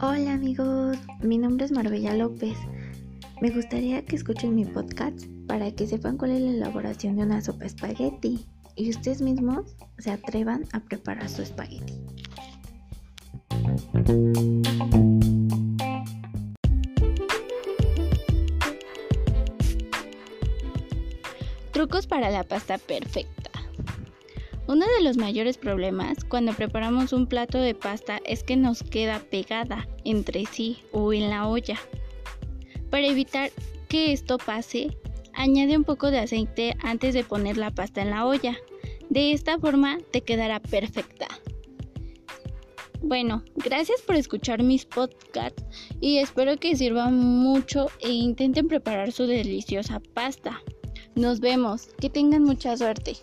Hola amigos, mi nombre es Marbella López. Me gustaría que escuchen mi podcast para que sepan cuál es la elaboración de una sopa espagueti y ustedes mismos se atrevan a preparar su espagueti. Trucos para la pasta perfecta. Uno de los mayores problemas cuando preparamos un plato de pasta es que nos queda pegada entre sí o en la olla. Para evitar que esto pase, añade un poco de aceite antes de poner la pasta en la olla. De esta forma te quedará perfecta. Bueno, gracias por escuchar mis podcasts y espero que sirvan mucho e intenten preparar su deliciosa pasta. Nos vemos. Que tengan mucha suerte.